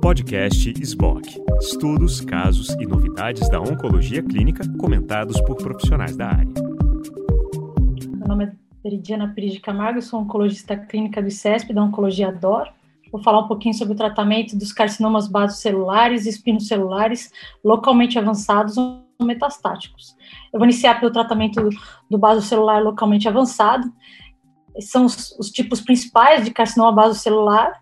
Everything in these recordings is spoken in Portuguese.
Podcast SBOC. Estudos, casos e novidades da oncologia clínica comentados por profissionais da área. Meu nome é Veridiana Pires Camargo, sou oncologista clínica do ICESP, da Oncologia DOR. Vou falar um pouquinho sobre o tratamento dos carcinomas basocelulares e espinocelulares localmente avançados ou metastáticos. Eu vou iniciar pelo tratamento do basocelular localmente avançado. São os, os tipos principais de carcinoma basocelular,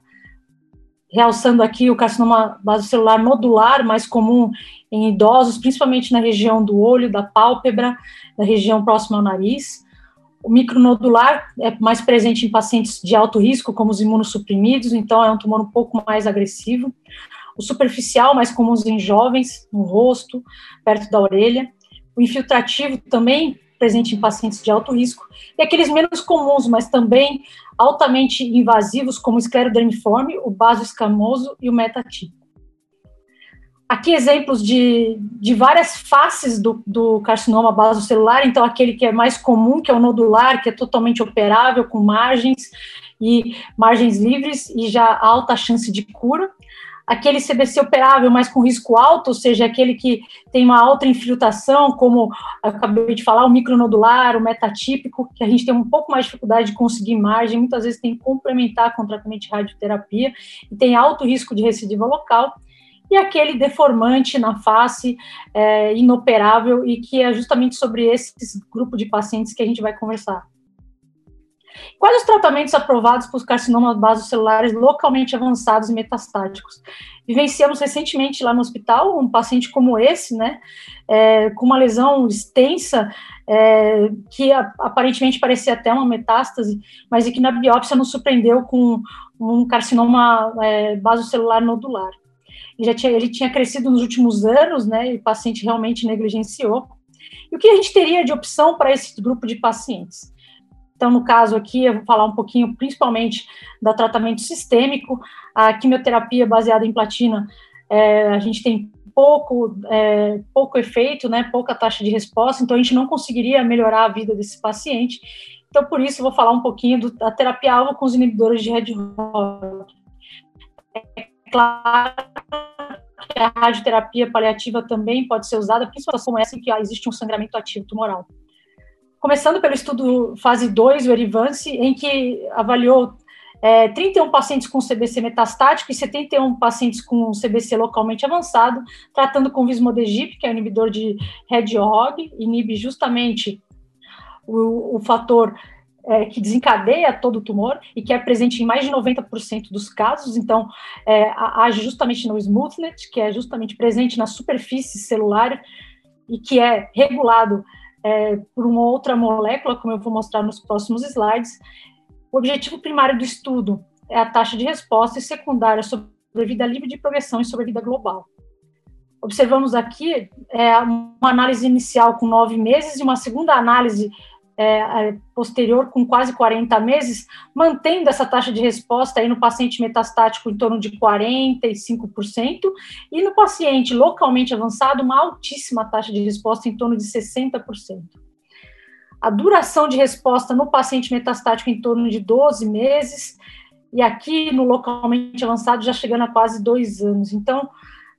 realçando aqui o carcinoma basocelular nodular, mais comum em idosos, principalmente na região do olho, da pálpebra, da região próxima ao nariz. O micronodular é mais presente em pacientes de alto risco, como os imunossuprimidos, então é um tumor um pouco mais agressivo. O superficial, mais comum em jovens, no rosto, perto da orelha. O infiltrativo também presente em pacientes de alto risco. E aqueles menos comuns, mas também altamente invasivos, como o esclerodermiforme, o baso escamoso e o metatípico. Aqui exemplos de, de várias faces do, do carcinoma basocelular, então aquele que é mais comum, que é o nodular, que é totalmente operável, com margens e margens livres e já alta chance de cura. Aquele CBC operável, mas com risco alto, ou seja, aquele que tem uma alta infiltração, como acabei de falar, o micronodular, o metatípico, que a gente tem um pouco mais de dificuldade de conseguir margem, muitas vezes tem que complementar com tratamento de radioterapia e tem alto risco de recidiva local e aquele deformante na face é, inoperável, e que é justamente sobre esse grupo de pacientes que a gente vai conversar. Quais os tratamentos aprovados para os carcinomas basocelulares localmente avançados e metastáticos? Vivenciamos recentemente lá no hospital um paciente como esse, né, é, com uma lesão extensa, é, que a, aparentemente parecia até uma metástase, mas que na biópsia nos surpreendeu com um carcinoma é, basocelular nodular já tinha, ele tinha crescido nos últimos anos, né, e o paciente realmente negligenciou. E o que a gente teria de opção para esse grupo de pacientes? Então, no caso aqui, eu vou falar um pouquinho principalmente do tratamento sistêmico. A quimioterapia baseada em platina, é, a gente tem pouco, é, pouco efeito, né, pouca taxa de resposta, então a gente não conseguiria melhorar a vida desse paciente. Então, por isso, eu vou falar um pouquinho do, da terapia-alvo com os inibidores de Red Hot. É claro que a radioterapia paliativa também pode ser usada, principalmente como essa em que existe um sangramento ativo tumoral. Começando pelo estudo fase 2, o Erivance, em que avaliou é, 31 pacientes com CBC metastático e 71 pacientes com CBC localmente avançado, tratando com vismodegib, que é o inibidor de RED-OG, inibe justamente o, o fator é, que desencadeia todo o tumor e que é presente em mais de 90% dos casos, então é, age justamente no smoothnet, que é justamente presente na superfície celular e que é regulado é, por uma outra molécula, como eu vou mostrar nos próximos slides. O objetivo primário do estudo é a taxa de resposta e secundária sobre vida livre de progressão e sobre vida global. Observamos aqui é, uma análise inicial com nove meses e uma segunda análise é, posterior com quase 40 meses, mantendo essa taxa de resposta aí no paciente metastático em torno de 45%, e no paciente localmente avançado, uma altíssima taxa de resposta em torno de 60%. A duração de resposta no paciente metastático em torno de 12 meses, e aqui no localmente avançado já chegando a quase dois anos. Então,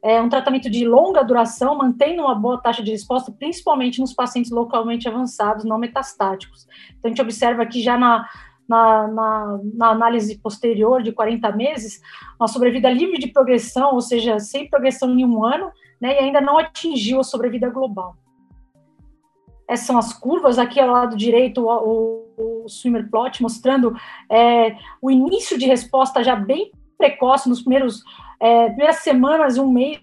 é um tratamento de longa duração, mantendo uma boa taxa de resposta, principalmente nos pacientes localmente avançados, não metastáticos. Então, a gente observa aqui já na, na, na, na, análise posterior de 40 meses, uma sobrevida livre de progressão, ou seja, sem progressão em um ano, né, e ainda não atingiu a sobrevida global. Essas são as curvas, aqui ao lado direito o, o, o swimmer plot, mostrando é, o início de resposta já bem precoce, nos primeiros é, primeiras semanas, um mês,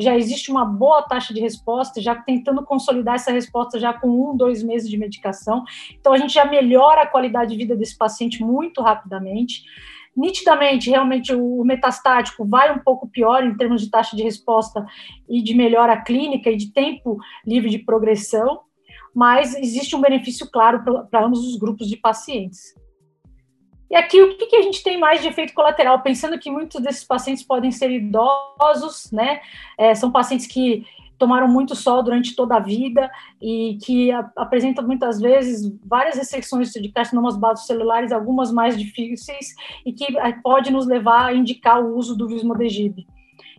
já existe uma boa taxa de resposta, já tentando consolidar essa resposta já com um, dois meses de medicação. Então, a gente já melhora a qualidade de vida desse paciente muito rapidamente. Nitidamente, realmente, o metastático vai um pouco pior em termos de taxa de resposta e de melhora clínica e de tempo livre de progressão, mas existe um benefício claro para ambos os grupos de pacientes. E aqui, o que, que, a gente tem mais de efeito colateral? Pensando que muitos desses pacientes podem ser idosos, né? É, são pacientes que tomaram muito sol durante toda a vida e que apresentam muitas vezes várias restrições de carcinomas celulares, algumas mais difíceis, e que eh, pode nos levar a indicar o uso do vismodegib.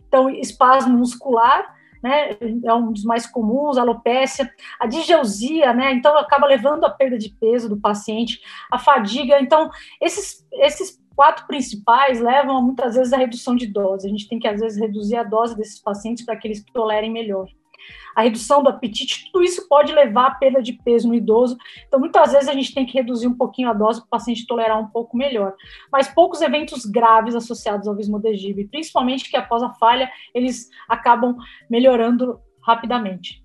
Então, espasmo muscular, né, é um dos mais comuns, alopécia, a digeusia, né, então acaba levando a perda de peso do paciente, a fadiga, então esses, esses quatro principais levam muitas vezes à redução de dose, a gente tem que às vezes reduzir a dose desses pacientes para que eles tolerem melhor a redução do apetite, tudo isso pode levar à perda de peso no idoso. Então, muitas vezes a gente tem que reduzir um pouquinho a dose para o paciente tolerar um pouco melhor. Mas poucos eventos graves associados ao vismodegib, principalmente que após a falha, eles acabam melhorando rapidamente.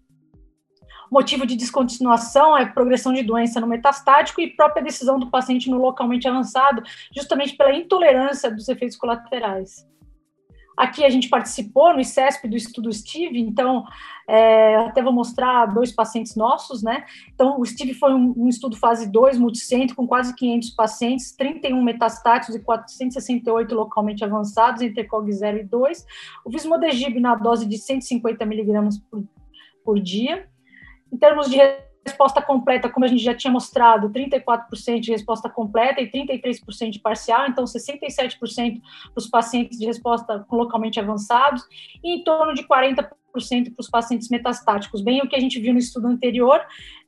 O motivo de descontinuação é progressão de doença no metastático e própria decisão do paciente no localmente avançado, justamente pela intolerância dos efeitos colaterais. Aqui a gente participou no ICESP do estudo Steve, então é, até vou mostrar dois pacientes nossos, né? Então, o Steve foi um, um estudo fase 2, multicentro, com quase 500 pacientes, 31 metastáticos e 468 localmente avançados, entre COG 0 e 2. O Vismodegib na dose de 150 miligramas por, por dia. Em termos de resposta completa, como a gente já tinha mostrado, 34% de resposta completa e 33% de parcial, então 67% para os pacientes de resposta localmente avançados e em torno de 40% para os pacientes metastáticos, bem o que a gente viu no estudo anterior,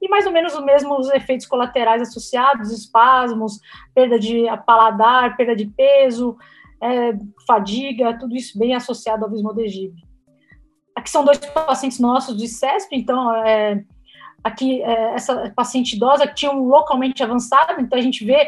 e mais ou menos os mesmos efeitos colaterais associados, espasmos, perda de paladar, perda de peso, é, fadiga, tudo isso bem associado ao vismodegib. Aqui são dois pacientes nossos de CESP, então é, aqui é, essa paciente idosa tinha um localmente avançado, então a gente vê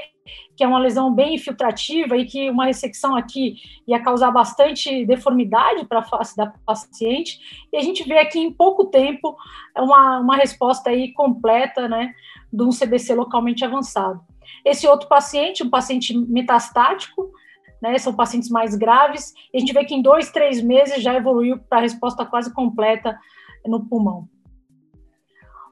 que é uma lesão bem infiltrativa e que uma ressecção aqui ia causar bastante deformidade para a face da paciente, e a gente vê aqui em pouco tempo uma, uma resposta aí completa, né, de um CBC localmente avançado. Esse outro paciente, um paciente metastático, né, são pacientes mais graves, e a gente vê que em dois, três meses já evoluiu para a resposta quase completa no pulmão.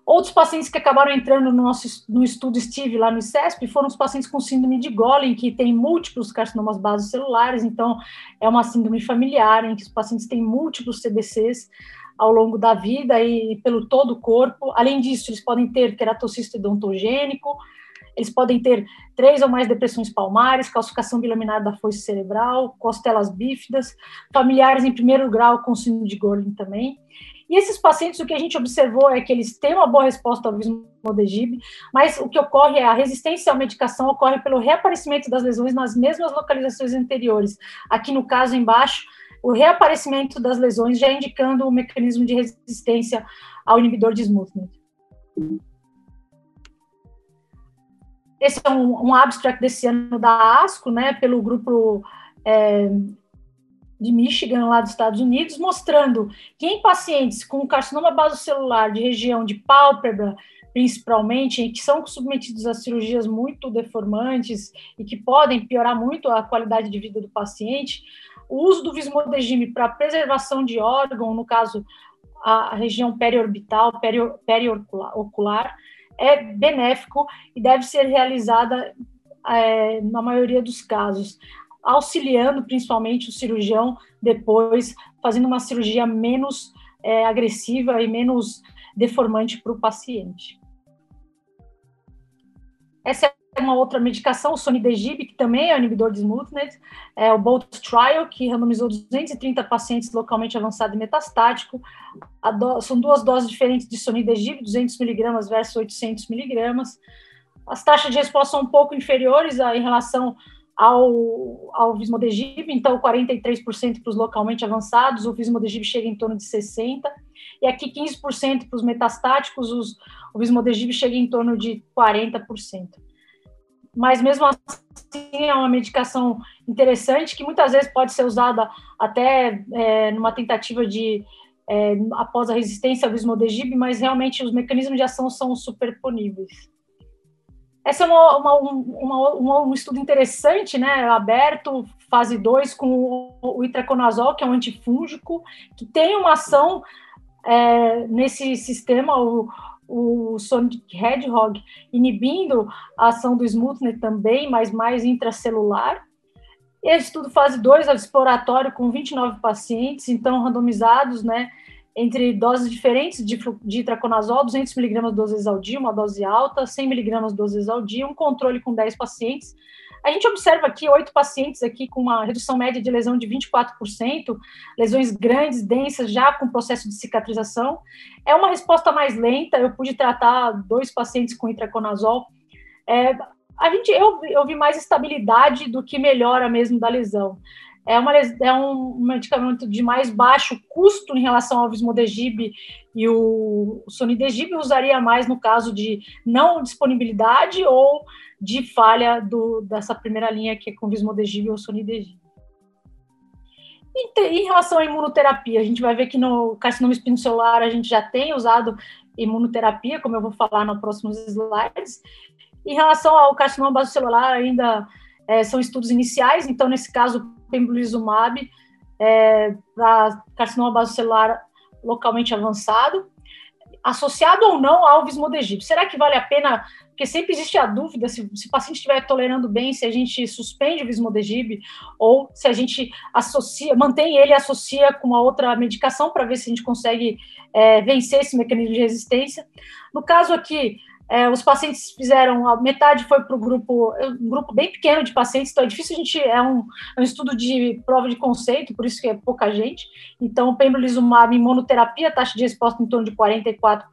Outros pacientes que acabaram entrando no nosso no estudo Steve lá no ICESP foram os pacientes com síndrome de Golem, que tem múltiplos carcinomas basocelulares, então é uma síndrome familiar em que os pacientes têm múltiplos CBCs ao longo da vida e pelo todo o corpo. Além disso, eles podem ter queratocisto odontogênico, eles podem ter três ou mais depressões palmares, calcificação bilaminar da foice cerebral, costelas bífidas, familiares em primeiro grau com síndrome de Golem também. E esses pacientes, o que a gente observou é que eles têm uma boa resposta ao vismodegib, mas o que ocorre é a resistência à medicação ocorre pelo reaparecimento das lesões nas mesmas localizações anteriores. Aqui no caso embaixo, o reaparecimento das lesões já indicando o mecanismo de resistência ao inibidor de smoothment. Esse é um, um abstract desse ano da ASCO, né, pelo grupo é, de Michigan, lá dos Estados Unidos, mostrando que em pacientes com carcinoma basocelular de região de pálpebra, principalmente, que são submetidos a cirurgias muito deformantes e que podem piorar muito a qualidade de vida do paciente, o uso do vismodegime para preservação de órgão, no caso, a região periorbital, periocular, é benéfico e deve ser realizada é, na maioria dos casos auxiliando principalmente o cirurgião depois, fazendo uma cirurgia menos é, agressiva e menos deformante para o paciente. Essa é uma outra medicação, o sonidegib, que também é um inibidor de Smoothnet, é o BOLT Trial, que randomizou 230 pacientes localmente avançado e metastático. Do, são duas doses diferentes de sonidegib, 200 miligramas versus 800 miligramas. As taxas de resposta são um pouco inferiores a, em relação ao, ao Vismodegib, então 43% para os localmente avançados, o Vismodegib chega em torno de 60%, e aqui 15% para os metastáticos, os, o Vismodegib chega em torno de 40%. Mas mesmo assim é uma medicação interessante que muitas vezes pode ser usada até é, numa tentativa de é, após a resistência ao Vismodegib, mas realmente os mecanismos de ação são superponíveis. Essa é uma, uma, uma, um estudo interessante, né, aberto, fase 2, com o itraconazol, que é um antifúngico, que tem uma ação é, nesse sistema, o, o Sonic Hedgehog, inibindo a ação do Smutner também, mas mais intracelular. Esse estudo fase 2 é exploratório com 29 pacientes, então randomizados, né, entre doses diferentes de, de itraconazol, 200 miligramas duas vezes ao dia, uma dose alta, 100 miligramas duas vezes ao dia, um controle com 10 pacientes. A gente observa aqui oito pacientes aqui com uma redução média de lesão de 24%, lesões grandes, densas, já com processo de cicatrização. É uma resposta mais lenta, eu pude tratar dois pacientes com itraconazol. É, a gente, eu, eu vi mais estabilidade do que melhora mesmo da lesão. É, uma, é um medicamento de mais baixo custo em relação ao Vismodegib e o, Sonidegib usaria mais no caso de não disponibilidade ou de falha do, dessa primeira linha que é com Vismodegib ou Sonidegib. Em relação à imunoterapia, a gente vai ver que no carcinoma espinocelular a gente já tem usado imunoterapia, como eu vou falar nos próximos slides. Em relação ao carcinoma basocelular, ainda é, são estudos iniciais, então, nesse caso, pembrolizumab é, para carcinoma basocelular localmente avançado, associado ou não ao vismodegib. Será que vale a pena? Porque sempre existe a dúvida se, se o paciente estiver tolerando bem, se a gente suspende o vismodegib ou se a gente associa, mantém ele associa com uma outra medicação para ver se a gente consegue é, vencer esse mecanismo de resistência. No caso aqui, é, os pacientes fizeram, metade foi para o grupo, um grupo bem pequeno de pacientes, então é difícil a gente, é um, é um estudo de prova de conceito, por isso que é pouca gente. Então, pembrolizumab em monoterapia, taxa de resposta em torno de 44%,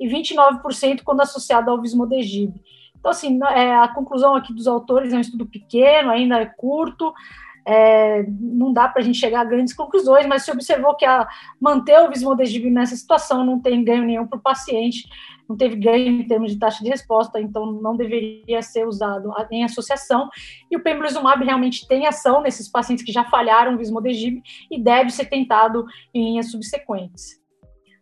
e 29% quando associado ao vismodegib. Então, assim, é, a conclusão aqui dos autores é um estudo pequeno, ainda é curto, é, não dá para a gente chegar a grandes conclusões, mas se observou que a manter o vismodegib nessa situação não tem ganho nenhum para o paciente, não teve ganho em termos de taxa de resposta, então não deveria ser usado em associação. E o pembrolizumab realmente tem ação nesses pacientes que já falharam o vismodegib e deve ser tentado em linhas subsequentes.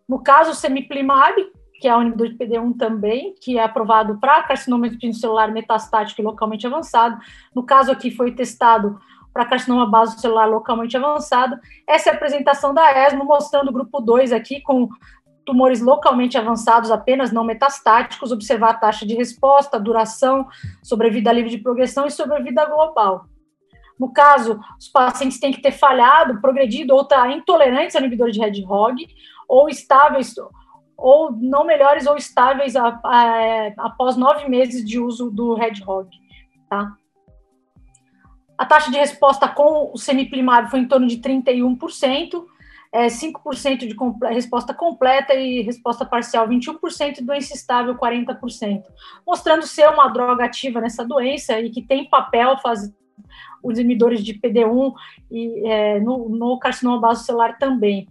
No caso, o semiplimab, que é o inibidor de PD1 também, que é aprovado para carcinoma celular metastático e localmente avançado. No caso aqui foi testado para carcinoma basocelular localmente avançado. Essa é a apresentação da ESMO, mostrando o grupo 2 aqui com tumores localmente avançados apenas, não metastáticos, observar a taxa de resposta, duração, sobrevida livre de progressão e sobrevida global. No caso, os pacientes têm que ter falhado, progredido ou estar tá intolerantes ao inibidor de Red Hog, ou estáveis, ou não melhores ou estáveis a, a, após nove meses de uso do Red Hog. Tá? A taxa de resposta com o semiplimab foi em torno de 31%, é, 5% de resposta completa e resposta parcial 21%, doença estável 40%, mostrando ser uma droga ativa nessa doença e que tem papel faz, os inibidores de PD1 e é, no, no carcinoma basocelular também.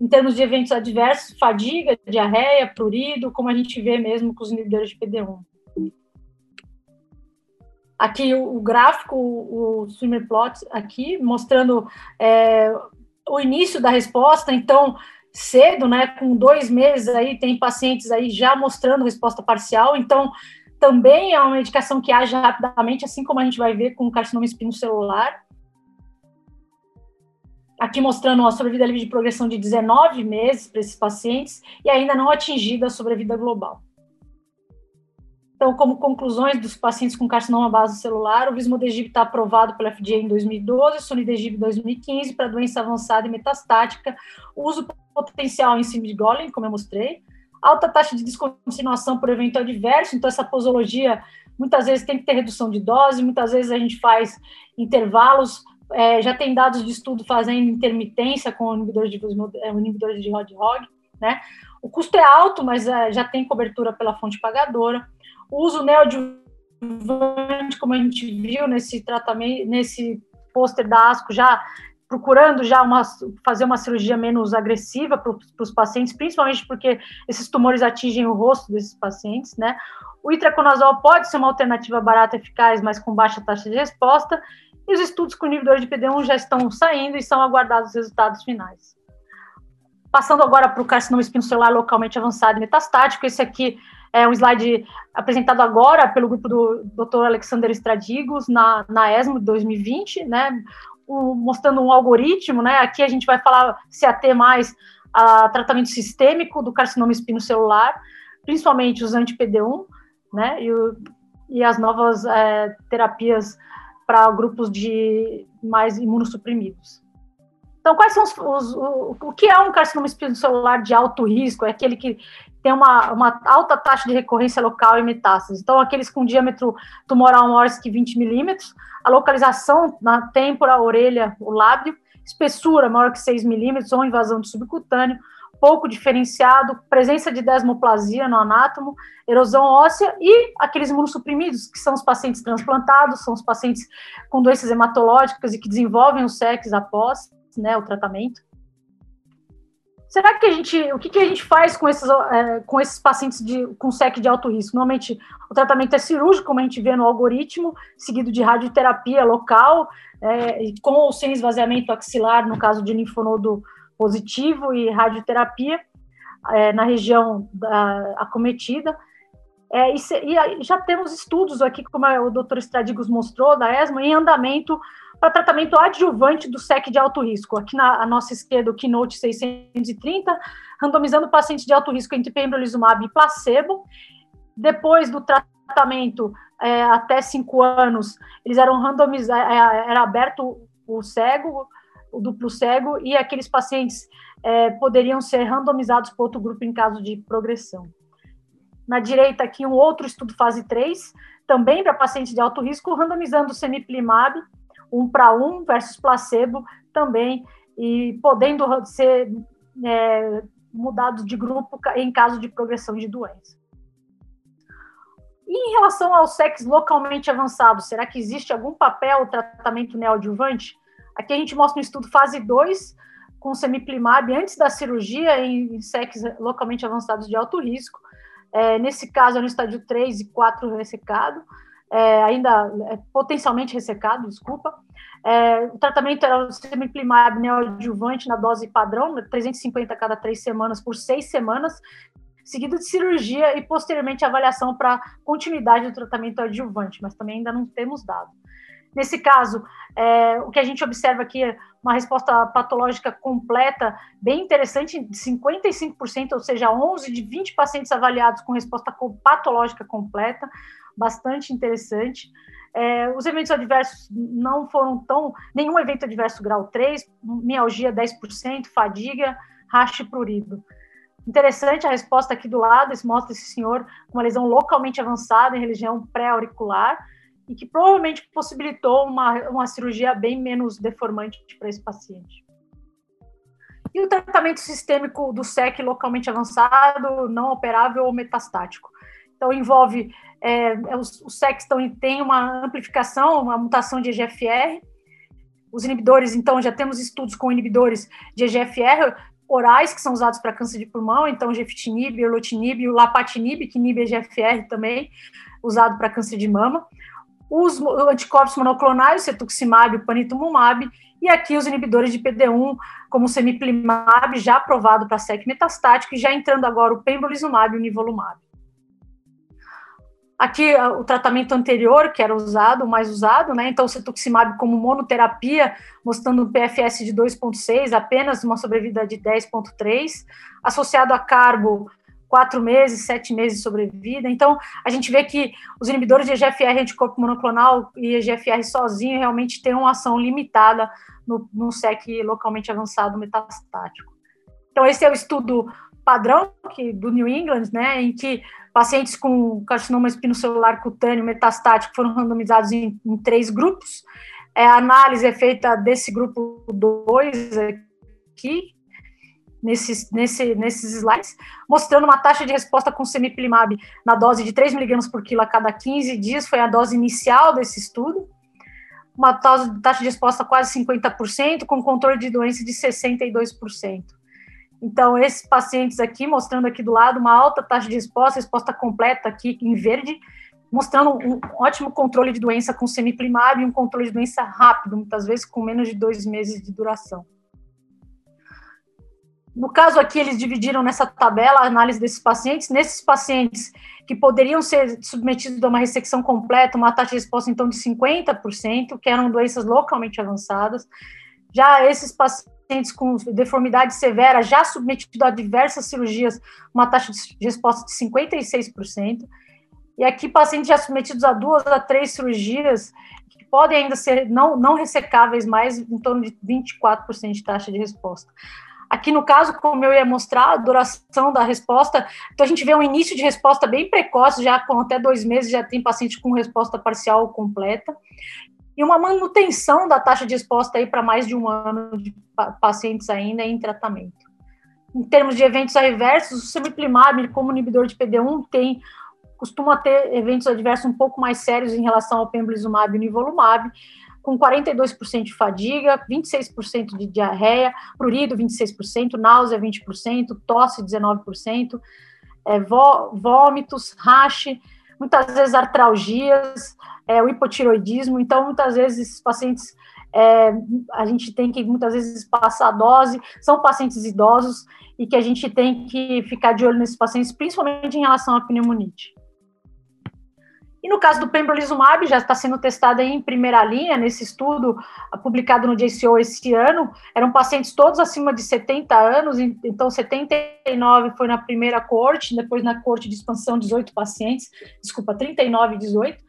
Em termos de eventos adversos, fadiga, diarreia, prurido, como a gente vê mesmo com os inibidores de PD1. Aqui o, o gráfico, o, o swimmer plot aqui, mostrando é, o início da resposta, então cedo, né, com dois meses aí tem pacientes aí já mostrando resposta parcial, então também é uma medicação que age rapidamente, assim como a gente vai ver com o carcinoma espinocelular. Aqui mostrando a sobrevida livre de progressão de 19 meses para esses pacientes e ainda não atingida a sobrevida global. Então, como conclusões dos pacientes com carcinoma base celular, o Vismodegib está aprovado pela FDA em 2012, Sonidegib em 2015 para doença avançada e metastática, uso potencial em cima de Golem, como eu mostrei, alta taxa de descontinuação por evento adverso, então essa posologia muitas vezes tem que ter redução de dose, muitas vezes a gente faz intervalos, é, já tem dados de estudo fazendo intermitência com o inibidor de, é, o inibidor de Rod-Hog, né? O custo é alto, mas é, já tem cobertura pela fonte pagadora. O uso neoadjuvante, como a gente viu nesse tratamento, nesse pôster da ASCO, já procurando já uma, fazer uma cirurgia menos agressiva para os pacientes, principalmente porque esses tumores atingem o rosto desses pacientes, né? O itraconazol pode ser uma alternativa barata, eficaz, mas com baixa taxa de resposta, e os estudos com inibidor de PD1 já estão saindo e são aguardados os resultados finais. Passando agora para o carcinoma espinocelular localmente avançado e metastático, esse aqui é um slide apresentado agora pelo grupo do Dr. Alexander Stradigos na, na ESMO 2020, né, o, mostrando um algoritmo, né, aqui a gente vai falar se ater mais a tratamento sistêmico do carcinoma espinocelular, principalmente os anti-PD1, né, e, o, e as novas é, terapias para grupos de mais imunossuprimidos. Então, quais são os, os o, o que é um carcinoma espinocelular de alto risco? É aquele que tem uma, uma alta taxa de recorrência local e metástase. Então, aqueles com diâmetro tumoral maior que 20 milímetros, a localização na têmpora, orelha, o lábio, espessura maior que 6 milímetros ou invasão de subcutâneo, pouco diferenciado, presença de desmoplasia no anátomo, erosão óssea e aqueles imunossuprimidos, que são os pacientes transplantados, são os pacientes com doenças hematológicas e que desenvolvem o sexo após né, o tratamento. Será que a gente, o que, que a gente faz com esses, é, com esses pacientes de, com SEC de alto risco? Normalmente o tratamento é cirúrgico, como a gente vê no algoritmo, seguido de radioterapia local, é, com ou sem esvaziamento axilar, no caso de linfonodo positivo, e radioterapia é, na região da, acometida. É, e, e, já temos estudos aqui, como o doutor Estradigos mostrou, da ESMA, em andamento para tratamento adjuvante do SEC de alto risco. Aqui na nossa esquerda, o Keynote 630, randomizando pacientes de alto risco entre pembrolizumab e placebo. Depois do tratamento, é, até cinco anos, eles eram randomizados, é, era aberto o cego, o duplo cego, e aqueles pacientes é, poderiam ser randomizados para outro grupo em caso de progressão. Na direita, aqui, um outro estudo fase 3, também para pacientes de alto risco, randomizando semiplimab um para um versus placebo também, e podendo ser é, mudados de grupo em caso de progressão de doença. E em relação ao sexo localmente avançado, será que existe algum papel tratamento neoadjuvante? Aqui a gente mostra um estudo fase 2 com semiplimab antes da cirurgia em sexos localmente avançados de alto risco. É, nesse caso, é no estádio 3 e 4 ressecado é, ainda é, potencialmente ressecado, desculpa. É, o tratamento era o semiplimab neoadjuvante na dose padrão, 350 a cada três semanas por seis semanas, seguido de cirurgia e posteriormente avaliação para continuidade do tratamento adjuvante, mas também ainda não temos dado. Nesse caso, é, o que a gente observa aqui é uma resposta patológica completa, bem interessante, de 55%, ou seja, 11 de 20 pacientes avaliados com resposta patológica completa, bastante interessante. É, os eventos adversos não foram tão. Nenhum evento adverso grau 3, mialgia 10%, fadiga, rache prurido. Interessante a resposta aqui do lado, esse mostra esse senhor com uma lesão localmente avançada em região pré-auricular e que provavelmente possibilitou uma, uma cirurgia bem menos deformante para esse paciente. E o tratamento sistêmico do SEC localmente avançado, não operável ou metastático. Então, envolve é, é os, os Sexton tem uma amplificação, uma mutação de EGFR. Os inibidores, então, já temos estudos com inibidores de EGFR orais que são usados para câncer de pulmão, então gefitinib, erlotinib, o lapatinib, que inibe EGFR também, usado para câncer de mama. Os anticorpos monoclonais, cetuximab, panitumumab, e aqui os inibidores de PD1, como o semiplimab, já aprovado para SEC metastático, e já entrando agora o pembrolizumab e o nivolumab. Aqui, o tratamento anterior, que era usado, mais usado, né? Então, cetuximab como monoterapia, mostrando um PFS de 2,6, apenas uma sobrevida de 10,3, associado a carbo, quatro meses, sete meses de sobrevida. Então, a gente vê que os inibidores de EGFR anticorpo monoclonal e EGFR sozinho realmente têm uma ação limitada no, no SEC localmente avançado metastático. Então, esse é o estudo padrão que, do New England, né, em que pacientes com carcinoma espinocelular cutâneo metastático foram randomizados em, em três grupos. É, a análise é feita desse grupo 2 aqui, nesses, nesse, nesses slides, mostrando uma taxa de resposta com semiplimab na dose de 3 mg por quilo a cada 15 dias, foi a dose inicial desse estudo. Uma taxa de resposta quase 50%, com controle de doença de 62%. Então, esses pacientes aqui, mostrando aqui do lado, uma alta taxa de resposta, resposta completa aqui em verde, mostrando um ótimo controle de doença com semiplimab e um controle de doença rápido, muitas vezes com menos de dois meses de duração. No caso aqui, eles dividiram nessa tabela a análise desses pacientes. Nesses pacientes que poderiam ser submetidos a uma ressecção completa, uma taxa de resposta, então, de 50%, que eram doenças localmente avançadas. Já esses pacientes pacientes com deformidade severa já submetidos a diversas cirurgias, uma taxa de resposta de 56%. E aqui, pacientes já submetidos a duas a três cirurgias, podem ainda ser não, não ressecáveis mais, em torno de 24% de taxa de resposta. Aqui no caso, como eu ia mostrar, a duração da resposta, então a gente vê um início de resposta bem precoce, já com até dois meses já tem paciente com resposta parcial ou completa, e uma manutenção da taxa de resposta aí para mais de um ano de pacientes ainda em tratamento. Em termos de eventos adversos, o semiplimab, como inibidor de PD1, tem costuma ter eventos adversos um pouco mais sérios em relação ao pembrolizumab e nivolumab, com 42% de fadiga, 26% de diarreia, prurido 26%, náusea 20%, tosse 19%, é, vômitos, rache, muitas vezes artralgias, é, o hipotiroidismo. Então, muitas vezes, esses pacientes, é, a gente tem que muitas vezes passar a dose, são pacientes idosos e que a gente tem que ficar de olho nesses pacientes, principalmente em relação à pneumonite. E no caso do pembrolizumab, já está sendo testado em primeira linha, nesse estudo publicado no JCO esse ano, eram pacientes todos acima de 70 anos, então 79 foi na primeira corte, depois na corte de expansão 18 pacientes, desculpa, 39 e 18,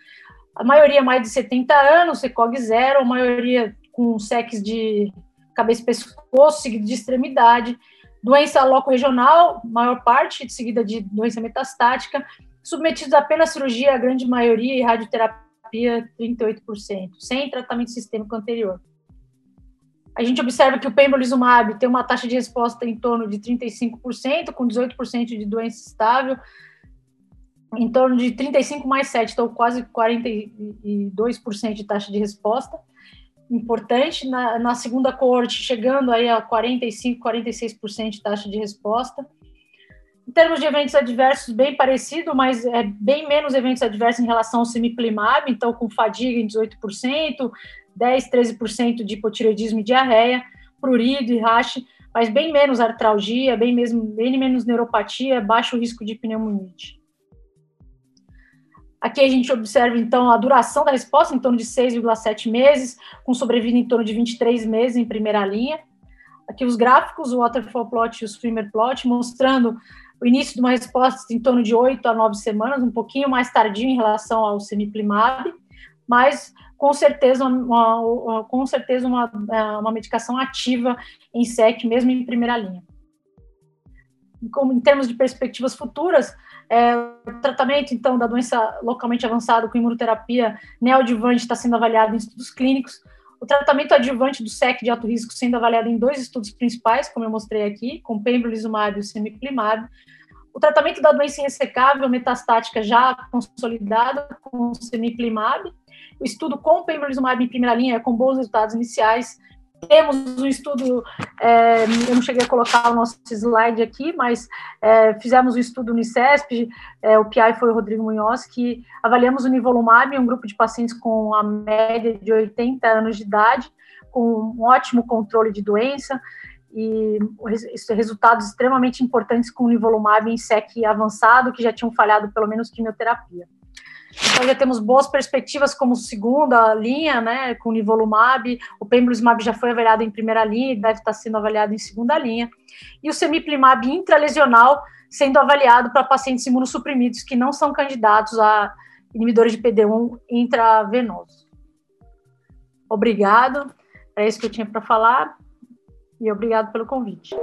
a maioria mais de 70 anos, ECOG zero, a maioria com sex de cabeça e pescoço, seguido de extremidade, doença loco-regional, maior parte, seguida de doença metastática, submetidos apenas à cirurgia, a grande maioria, e radioterapia, 38%, sem tratamento sistêmico anterior. A gente observa que o pembrolizumab tem uma taxa de resposta em torno de 35%, com 18% de doença estável, em torno de 35 mais 7, então quase 42% de taxa de resposta. Importante, na, na segunda corte, chegando aí a 45, 46% de taxa de resposta. Em termos de eventos adversos, bem parecido, mas é bem menos eventos adversos em relação ao semiplimab, então com fadiga em 18%, 10, 13% de hipotireoidismo e diarreia, prurido e rache, mas bem menos artralgia, bem, mesmo, bem menos neuropatia, baixo risco de pneumonite. Aqui a gente observa, então, a duração da resposta em torno de 6,7 meses, com sobrevida em torno de 23 meses em primeira linha. Aqui os gráficos, o waterfall plot e o swimmer plot, mostrando o início de uma resposta em torno de oito a nove semanas, um pouquinho mais tardio em relação ao semiplimab, mas com certeza uma, uma com certeza uma, é, uma medicação ativa em SEC, mesmo em primeira linha. Como, em termos de perspectivas futuras, é, o tratamento, então, da doença localmente avançada com imunoterapia neoadjuvante está sendo avaliado em estudos clínicos. O tratamento adjuvante do SEC de alto risco sendo avaliado em dois estudos principais, como eu mostrei aqui, com pembrolizumab e o semiplimab, o tratamento da doença irressecável metastática já consolidado com semiplimab, o estudo com pembrolizumab em primeira linha com bons resultados iniciais. Temos um estudo, é, eu não cheguei a colocar o nosso slide aqui, mas é, fizemos um estudo no ICESP, é, o PI foi o Rodrigo Munhoz, que avaliamos o nivolumab em um grupo de pacientes com a média de 80 anos de idade, com um ótimo controle de doença, e resultados extremamente importantes com o nivolumab em SEC avançado, que já tinham falhado pelo menos quimioterapia. Então já temos boas perspectivas como segunda linha, né, com o nivolumab, o pembrolizumab já foi avaliado em primeira linha e deve estar sendo avaliado em segunda linha, e o semiplimab intralesional sendo avaliado para pacientes imunossuprimidos que não são candidatos a inibidores de PD1 intravenoso. Obrigado, é isso que eu tinha para falar e obrigado pelo convite.